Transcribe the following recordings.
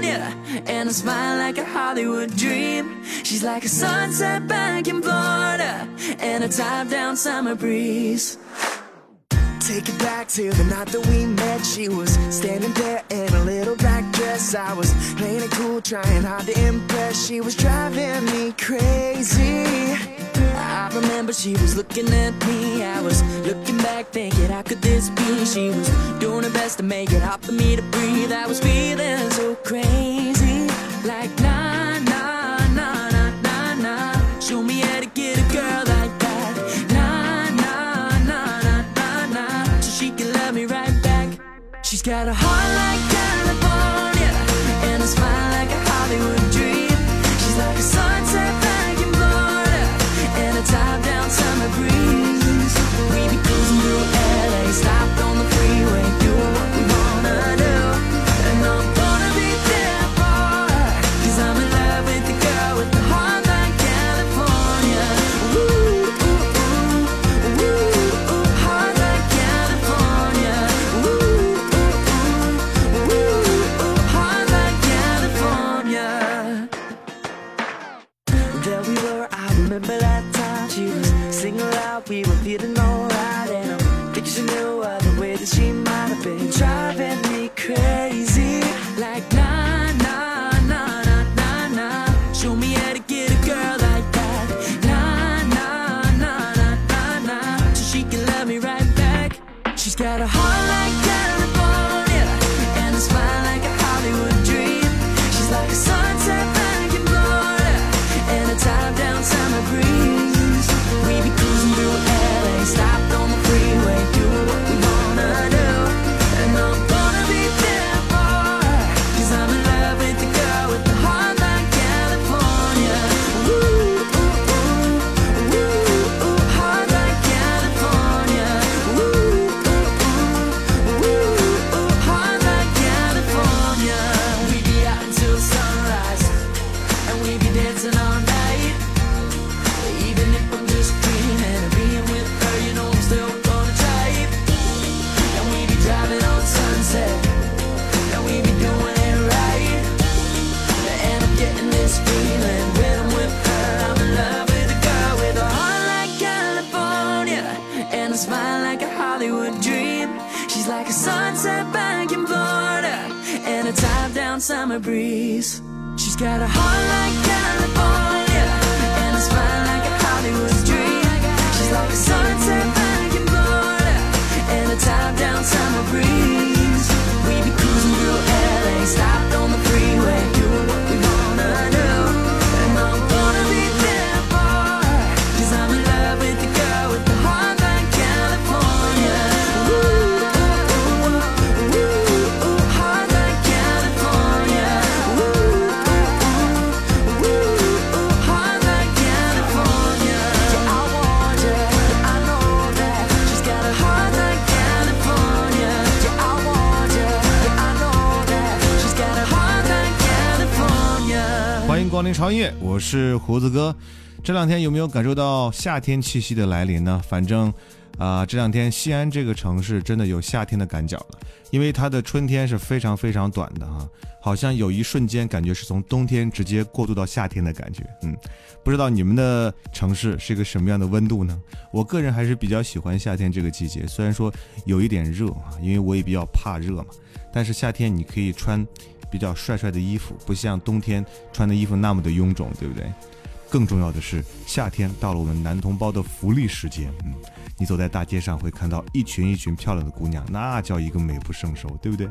California and a smile like a Hollywood dream. She's like a sunset back in Florida and a top down summer breeze. Take it back to the night that we met. She was standing there in a little black dress. I was playing it cool, trying hard to impress. She was driving me crazy. I remember she was looking at me. I was looking back, thinking, how could this be? She was doing her best to make it hard for me to breathe. I was feeling so crazy, like nah, nah, nah, nah, nah, nah. Show me how to get a girl like that. Nah, nah, nah, nah, nah, nah. So she can love me right back. She's got a heart like Because you know I, the way that she Smile like a Hollywood dream. She's like a sunset back in Florida And a top down summer breeze. She's got a heart like California And a smile like a Hollywood dream. She's like a sunset back in Florida And a top down summer breeze. We be cruising through LA Stopped California 欢迎光临潮音乐，我是胡子哥。这两天有没有感受到夏天气息的来临呢？反正，啊、这两天西安这个城市真的有夏天的感觉了，因为它的春天是非常非常短的哈，好像有一瞬间感觉是从冬天直接过渡到夏天的感觉。嗯，不知道你们的城市是一个什么样的温度呢？我个人还是比较喜欢夏天这个季节，虽然说有一点热啊，因为我也比较怕热嘛，但是夏天你可以穿比较帅帅的衣服，不像冬天穿的衣服那么的臃肿，对不对？更重要的是，夏天到了，我们男同胞的福利时间。嗯，你走在大街上会看到一群一群漂亮的姑娘，那叫一个美不胜收，对不对？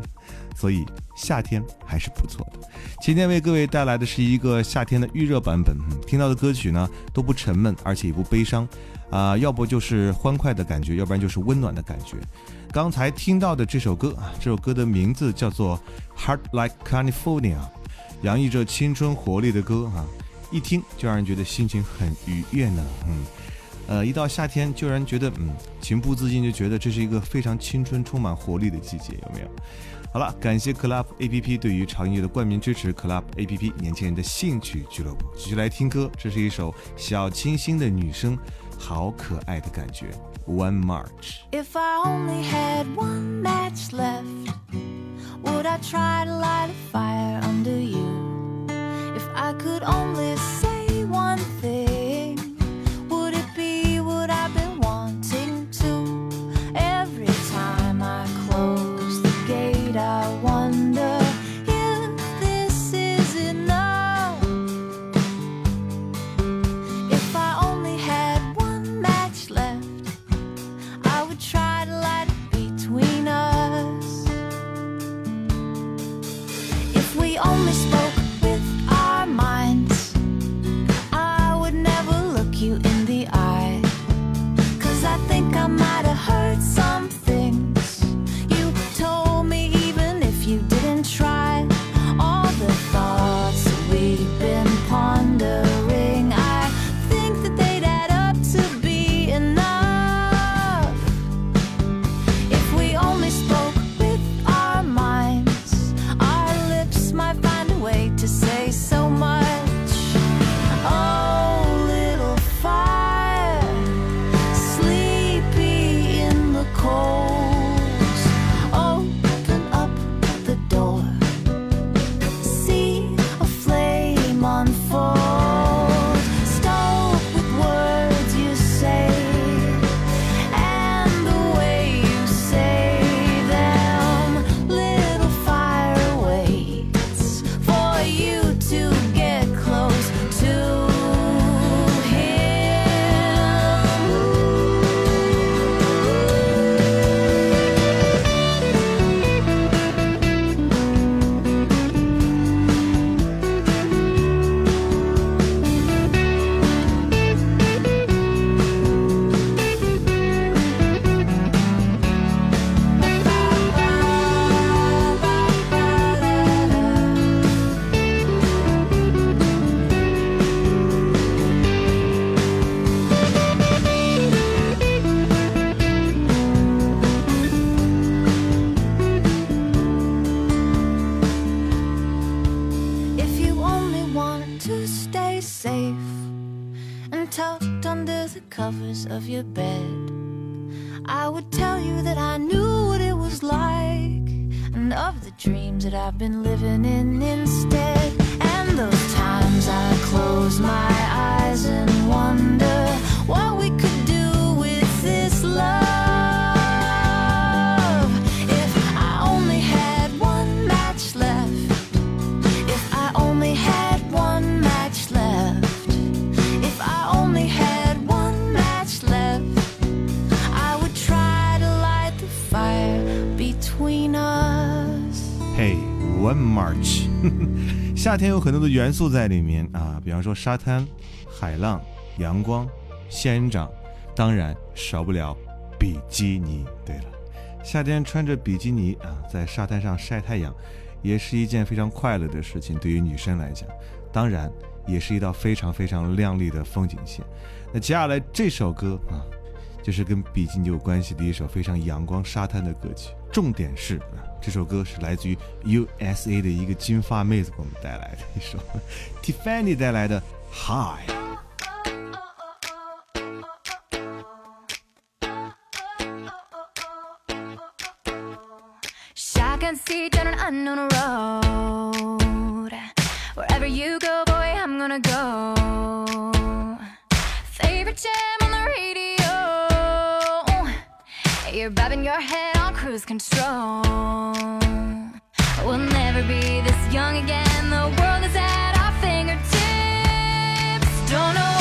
所以夏天还是不错的。今天为各位带来的是一个夏天的预热版本。嗯，听到的歌曲呢都不沉闷，而且也不悲伤，啊，要不就是欢快的感觉，要不然就是温暖的感觉。刚才听到的这首歌啊，这首歌的名字叫做《Heart Like California》，洋溢着青春活力的歌啊。一听就让人觉得心情很愉悦呢，嗯，呃，一到夏天就让人觉得，嗯，情不自禁就觉得这是一个非常青春、充满活力的季节，有没有？好了，感谢 Club A P P 对于潮音乐的冠名支持，Club A P P 年轻人的兴趣俱乐部，继续来听歌，这是一首小清新的女生，好可爱的感觉，One March。If I only had one match left, would I try to light bed, I would tell you that I knew what it was like and of the dreams that I've been living in instead. And those times I close my eyes and wonder March，夏天有很多的元素在里面啊，比方说沙滩、海浪、阳光、仙人掌，当然少不了比基尼。对了，夏天穿着比基尼啊，在沙滩上晒太阳，也是一件非常快乐的事情，对于女生来讲，当然也是一道非常非常亮丽的风景线。那接下来这首歌啊，就是跟比基尼有关系的一首非常阳光沙滩的歌曲。重点是，这首歌是来自于 USA 的一个金发妹子给我们带来的一首 Tiffany 带来的 High。Shotgun seat down an unknown road. Wherever you go, boy, I'm gonna go. Favorite jam You're bobbing your head on cruise control. We'll never be this young again. The world is at our fingertips. Don't sun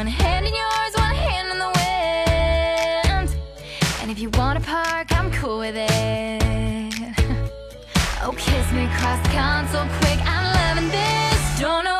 One hand in yours, one hand in the wind. And if you wanna park, I'm cool with it. Oh, kiss me cross console quick. I'm loving this. Don't know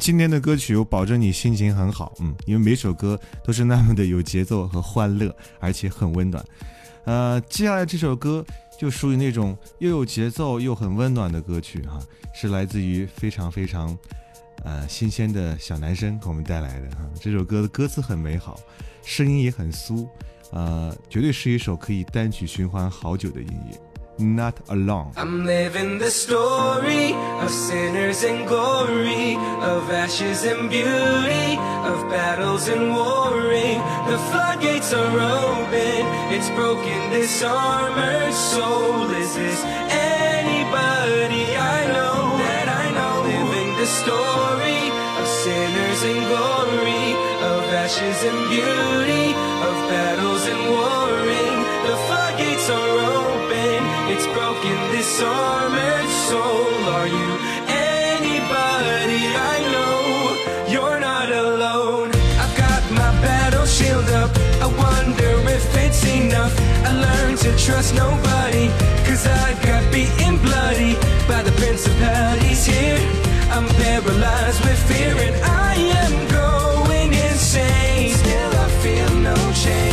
今天的歌曲，我保证你心情很好。嗯，因为每首歌都是那么的有节奏和欢乐，而且很温暖。呃，接下来这首歌就属于那种又有节奏又很温暖的歌曲哈、是来自于非常非常呃新鲜的小男生给我们带来的哈、这首歌的歌词很美好，声音也很酥，呃，绝对是一首可以单曲循环好久的音乐。Not alone。I'm living the story of sinners and glory, of ashes and beauty, of battles and warring. The floodgates are open, it's broken this armored soul. Is this anybody I know that I know? Living the story of sinners and glory, of ashes and beauty, of battles and warring. It's broken this armored soul. Are you anybody I know? You're not alone. I've got my battle shield up. I wonder if it's enough. I learned to trust nobody. Cause I got beaten bloody by the principalities here. I'm paralyzed with fear and I am going insane. Still, I feel no change.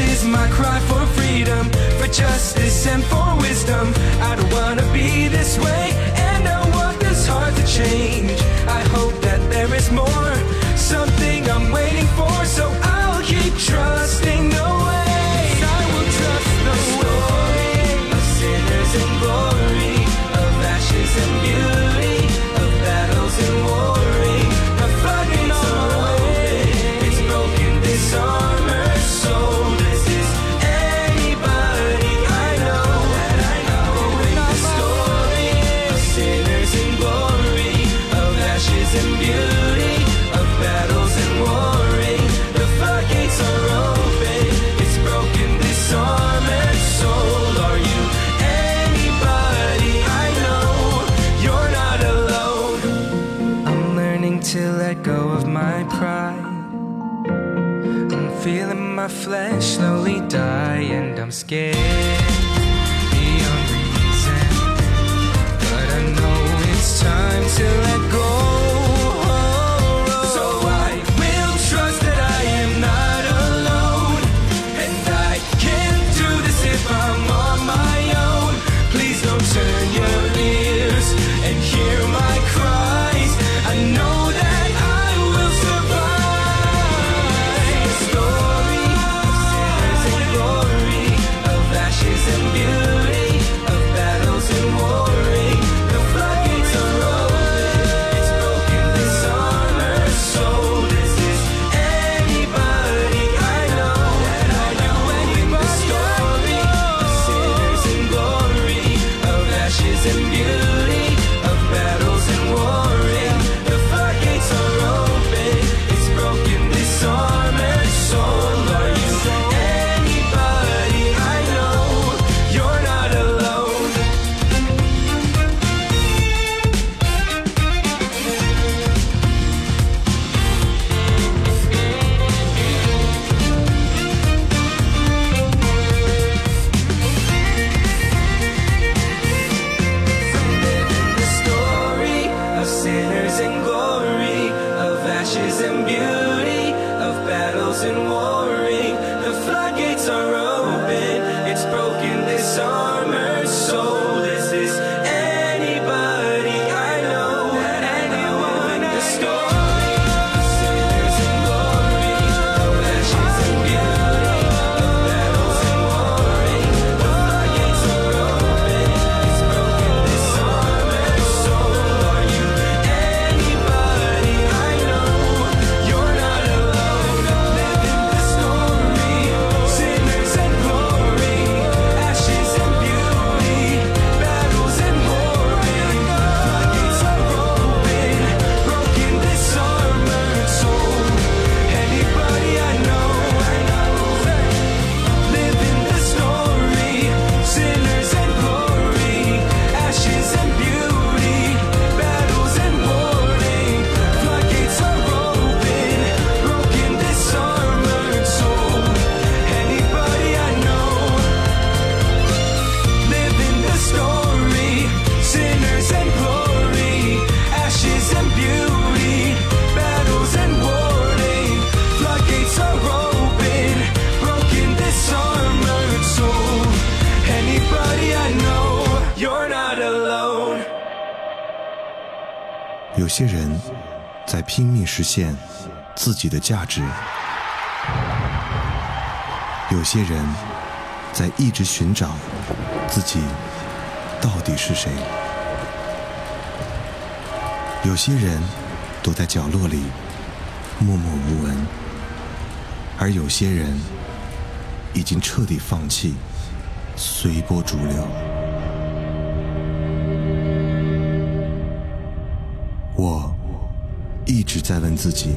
Is my cry for freedom, for justice and for wisdom. I don't wanna be this way, and I want this heart to change. I hope that there is more, 自己的价值，有些人在一直寻找自己到底是谁，有些人躲在角落里默默无闻，而有些人已经彻底放弃，随波逐流。我一直在问自己：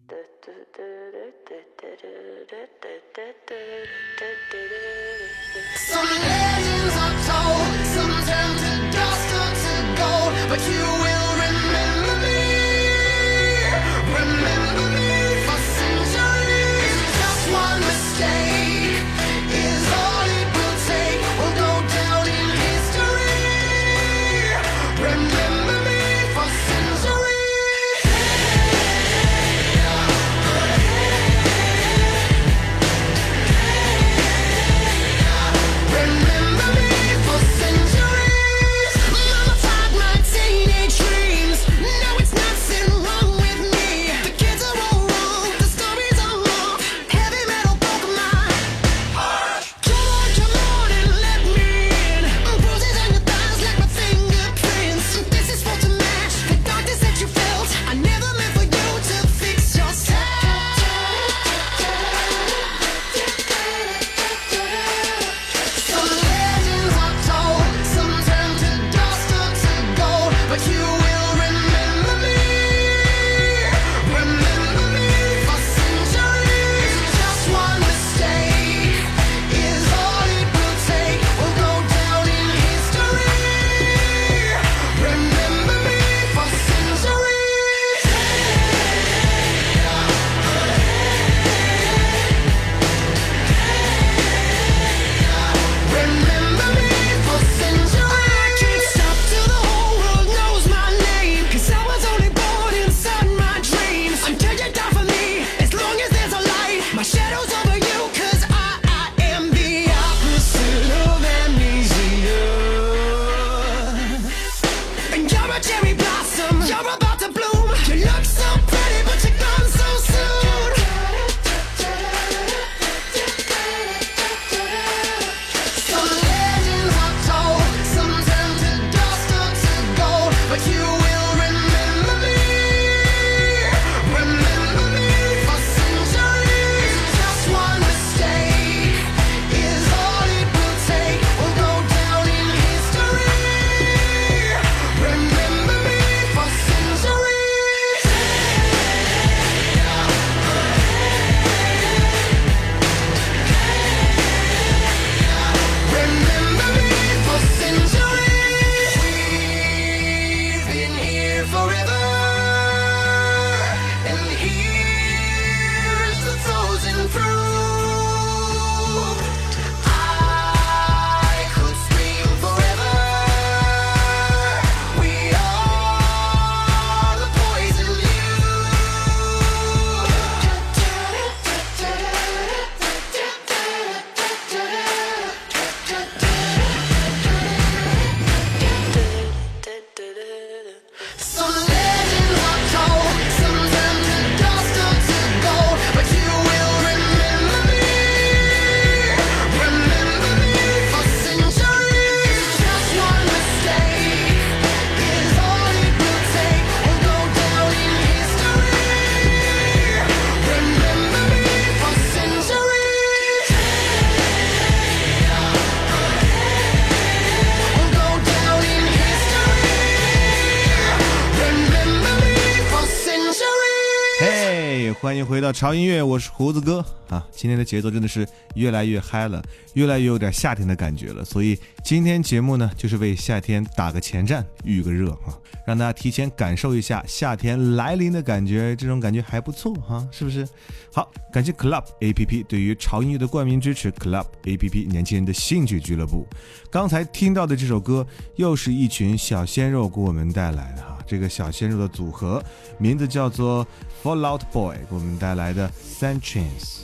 回到潮音乐，我是胡子哥啊。今天的节奏真的是越来越嗨了，越来越有点夏天的感觉了。所以今天节目呢，就是为夏天打个前站，预个热哈，让大家提前感受一下夏天来临的感觉，这种感觉还不错哈，是不是？好，感谢 Club A P P 对于潮音乐的冠名支持，Club A P P 年轻人的兴趣俱乐部。刚才听到的这首歌，又是一群小鲜肉给我们带来的哈。这个小鲜肉的组合名字叫做 Fallout Boy，给我们带来的 Sanchez。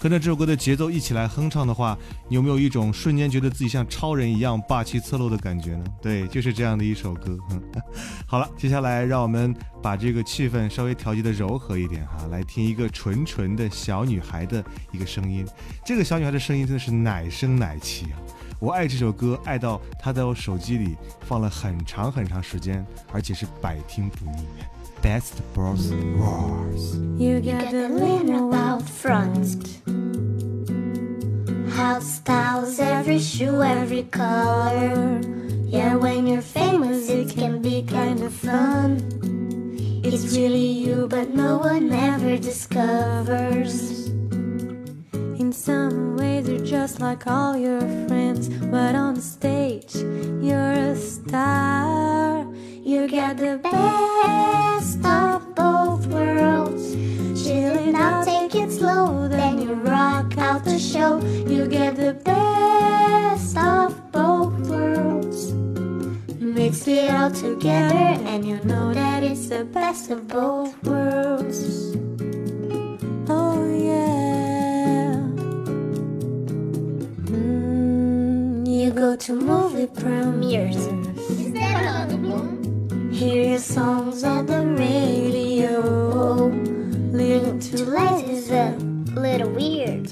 跟着这首歌的节奏一起来哼唱的话，你有没有一种瞬间觉得自己像超人一样霸气侧漏的感觉呢？对，就是这样的一首歌。好了，接下来让我们把这个气氛稍微调节的柔和一点哈，来听一个纯纯的小女孩的一个声音。这个小女孩的声音真的是奶声奶气啊！我爱这首歌，爱到它在我手机里放了很长很长时间，而且是百听不腻。Best Bros Wars。 You get the linen out front. House styles, every shoe, every color. Yeah, when you're famous, it can be kind of fun. It's really you, but no one ever discovers. In some ways, you're just like all your friends, but on stage, you're a star. You get the best of both worlds. Chilling out, take it slow, then you rock out the show. You get the best of both worlds. Mix it all together, and you know that it's the best of both worlds. Oh, yeah. Go to movie premieres. Hear your songs on the radio. Little too life is a Little weird.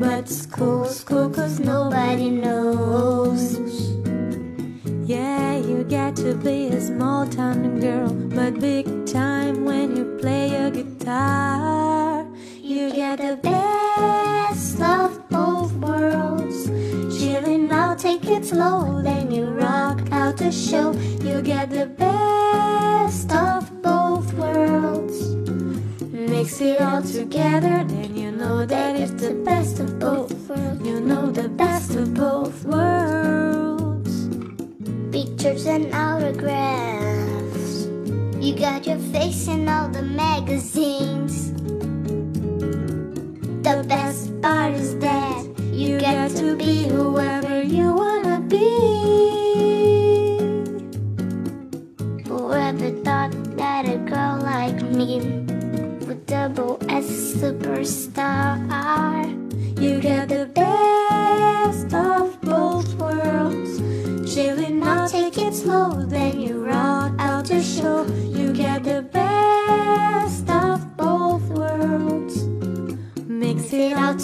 but school's cool cause nobody knows. Yeah, you get to be a small town girl, together, then you know that it's the best of both worlds. You know the best of both worlds. Pictures and autographs. You got your face in all the magazines.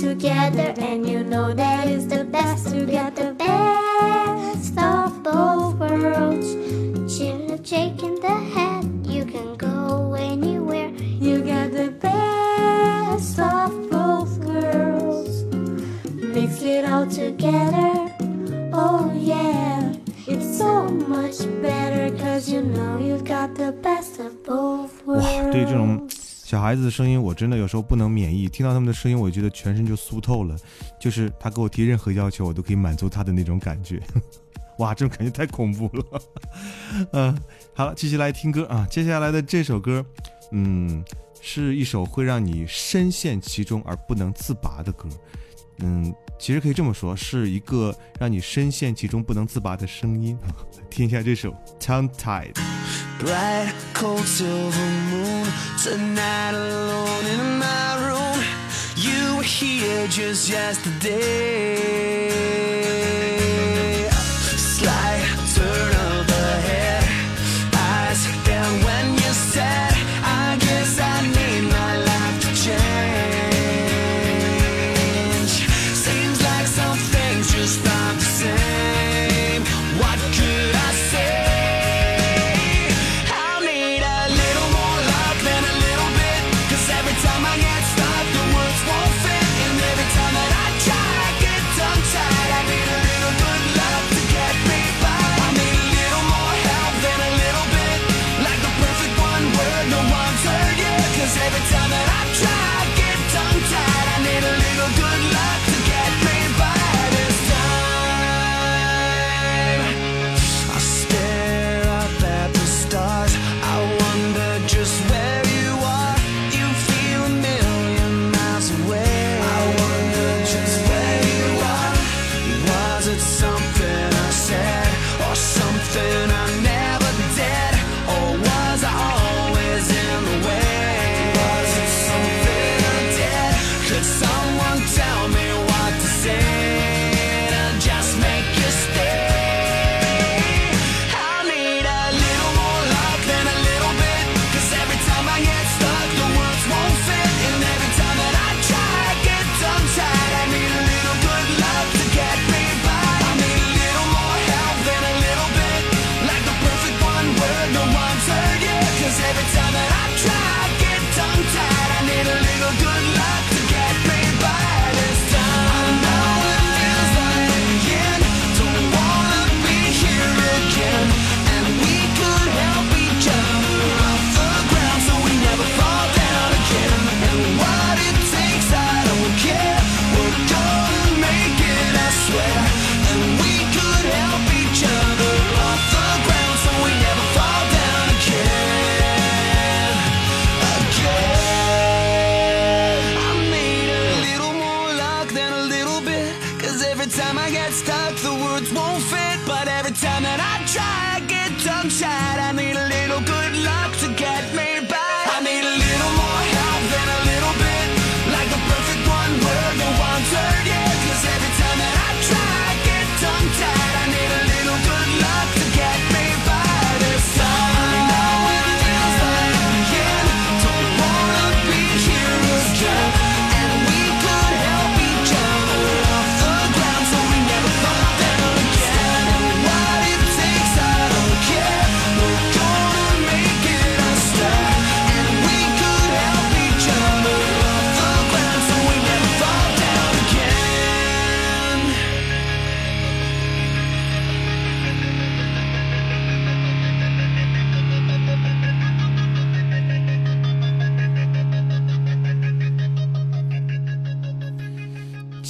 together, and you know that it's the best. You get the best of both worlds. Chill, shaking the head, you can go anywhere. You get the best of both worlds. Mix it all together. Oh yeah, it's so much better cause you know you've got the best of both 哇 worlds.，对这种 小孩子的声音，我真的有时候不能免疫。听到他们的声音，我觉得全身就酥透了。就是他给我提任何要求，我都可以满足他的那种感觉。哇，这种感觉太恐怖了。嗯、好了，继续来听歌啊。接下来的这首歌，嗯，是一首会让你深陷其中而不能自拔的歌。嗯，其实可以这么说，是一个让你深陷其中不能自拔的声音。听一下这首《Tongue Tied》。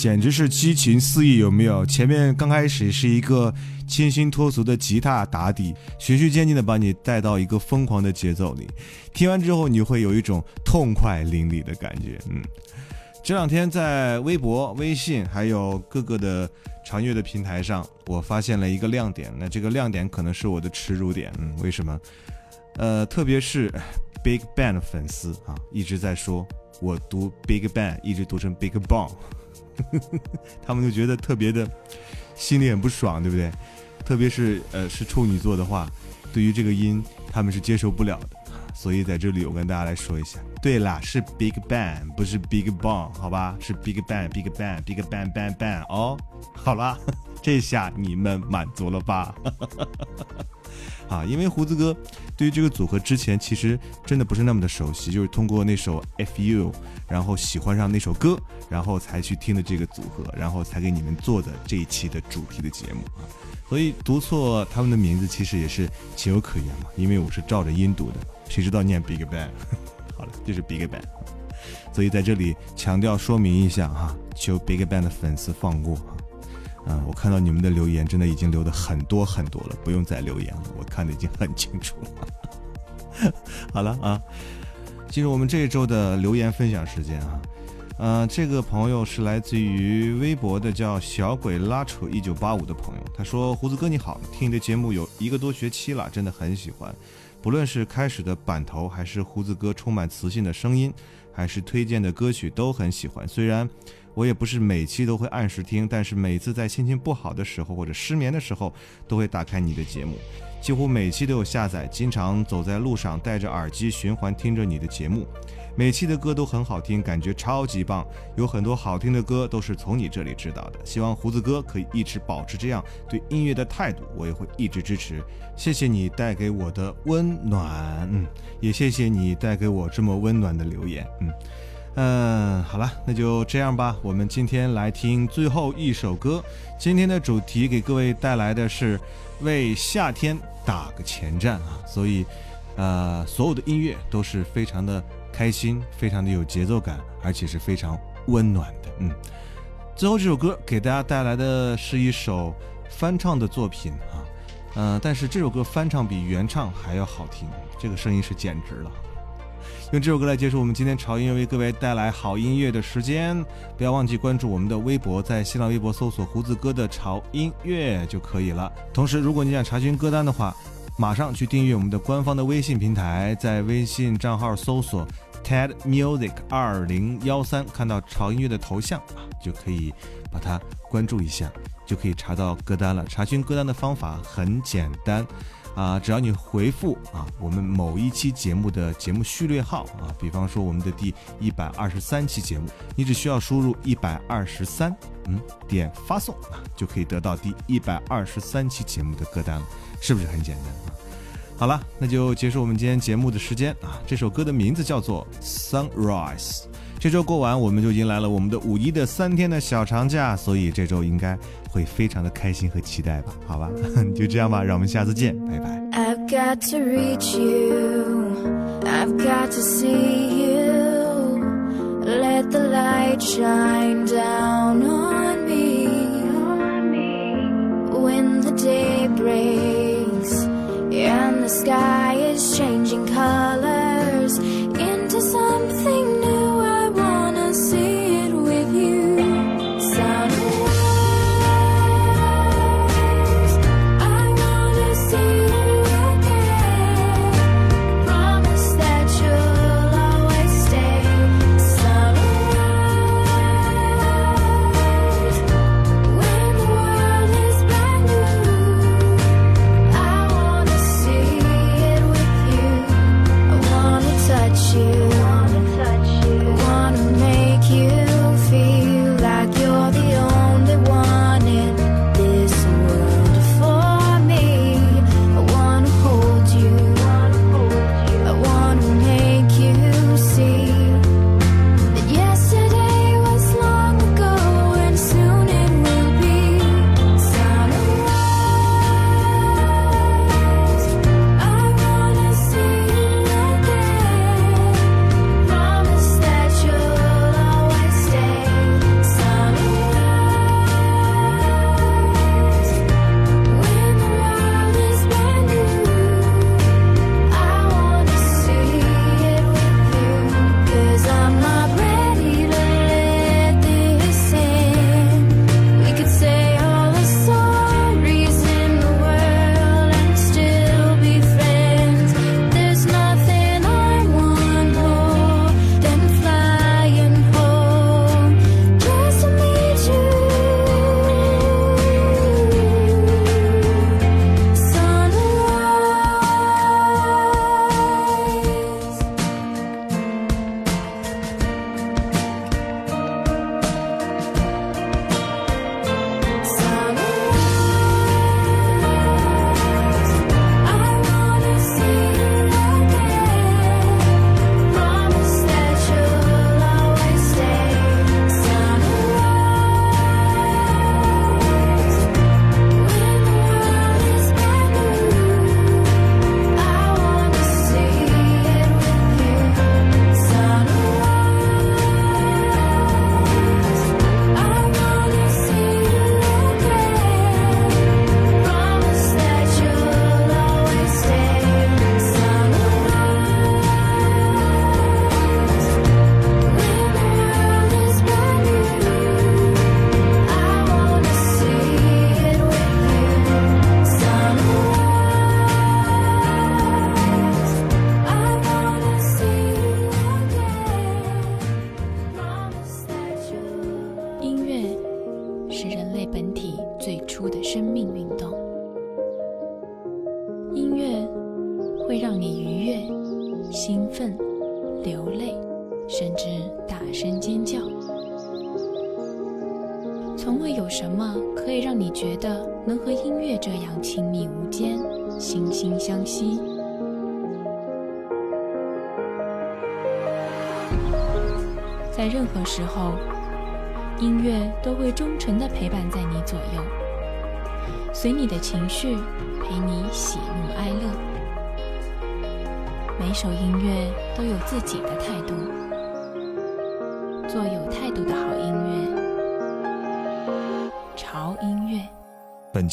简直是激情四溢，有没有？前面刚开始是一个清新脱俗的吉他打底，循序渐进的把你带到一个疯狂的节奏里。听完之后，你会有一种痛快淋漓的感觉。嗯，这两天在微博、微信还有各个的长乐的平台上，我发现了一个亮点。那这个亮点可能是我的耻辱点。嗯，为什么？呃，特别是 Big Bang 的粉丝啊，一直在说我读 Big Bang 一直读成 Big Bang。他们就觉得特别的心里很不爽，对不对？特别是呃是处女座的话，对于这个音他们是接受不了的。所以在这里我跟大家来说一下，对啦，是 Big Bang，不是 Big Bang，好吧？是 Big Bang，Big Bang，Big Bang Bang Bang 哦。好啦，这下你们满足了吧？啊，因为胡子哥对于这个组合之前其实真的不是那么的熟悉，就是通过那首 FU，然后喜欢上那首歌，然后才去听的这个组合，然后才给你们做的这一期的主题的节目啊。所以读错他们的名字其实也是情有可原嘛，因为我是照着音读的，谁知道念 Big Bang？好了，就是 Big Bang。所以在这里强调说明一下哈，求 Big Bang 的粉丝放过。嗯，我看到你们的留言真的已经留的很多很多了，不用再留言了，我看的已经很清楚了。好了啊，进入我们这一周的留言分享时间啊。呃，这个朋友是来自于微博的，叫小鬼拉扯一九八五的朋友。他说：“胡子哥你好，听你的节目有一个多学期了，真的很喜欢。不论是开始的版头，还是胡子哥充满磁性的声音，还是推荐的歌曲，都很喜欢。虽然我也不是每期都会按时听，但是每次在心情不好的时候或者失眠的时候，都会打开你的节目，几乎每期都有下载，经常走在路上戴着耳机循环听着你的节目。每期的歌都很好听，感觉超级棒。有很多好听的歌都是从你这里知道的。希望胡子哥可以一直保持这样对音乐的态度，我也会一直支持。谢谢你带给我的温暖，嗯，也谢谢你带给我这么温暖的留言，嗯。嗯，好了，那就这样吧。我们今天来听最后一首歌。今天的主题给各位带来的是为夏天打个前站啊，所以，呃，所有的音乐都是非常的开心，非常的有节奏感，而且是非常温暖的。嗯，最后这首歌给大家带来的是一首翻唱的作品啊，嗯、但是这首歌翻唱比原唱还要好听，这个声音是简直了。用这首歌来结束我们今天潮音乐为各位带来好音乐的时间。不要忘记关注我们的微博，在新浪微博搜索“胡子哥的潮音乐”就可以了。同时，如果你想查询歌单的话，马上去订阅我们的官方的微信平台，在微信账号搜索 TED Music 二零幺三，看到潮音乐的头像啊，就可以把它关注一下，就可以查到歌单了。查询歌单的方法很简单。啊，只要你回复啊，我们某一期节目的节目序列号啊，比方说我们的第一百二十三期节目，你只需要输入一百二十三，嗯，点发送啊，就可以得到第一百二十三期节目的歌单了，是不是很简单啊？好了，那就结束我们今天节目的时间啊。这首歌的名字叫做《Sunrise》。这周过完，我们就迎来了我们的五一的三天的小长假，所以这周应该会非常的开心和期待吧？好吧，就这样吧，让我们下次见，拜拜。I've got to reach you. I've got to see you. Let the light shine down on. When the day breaks. And the sky is changing colors into something new,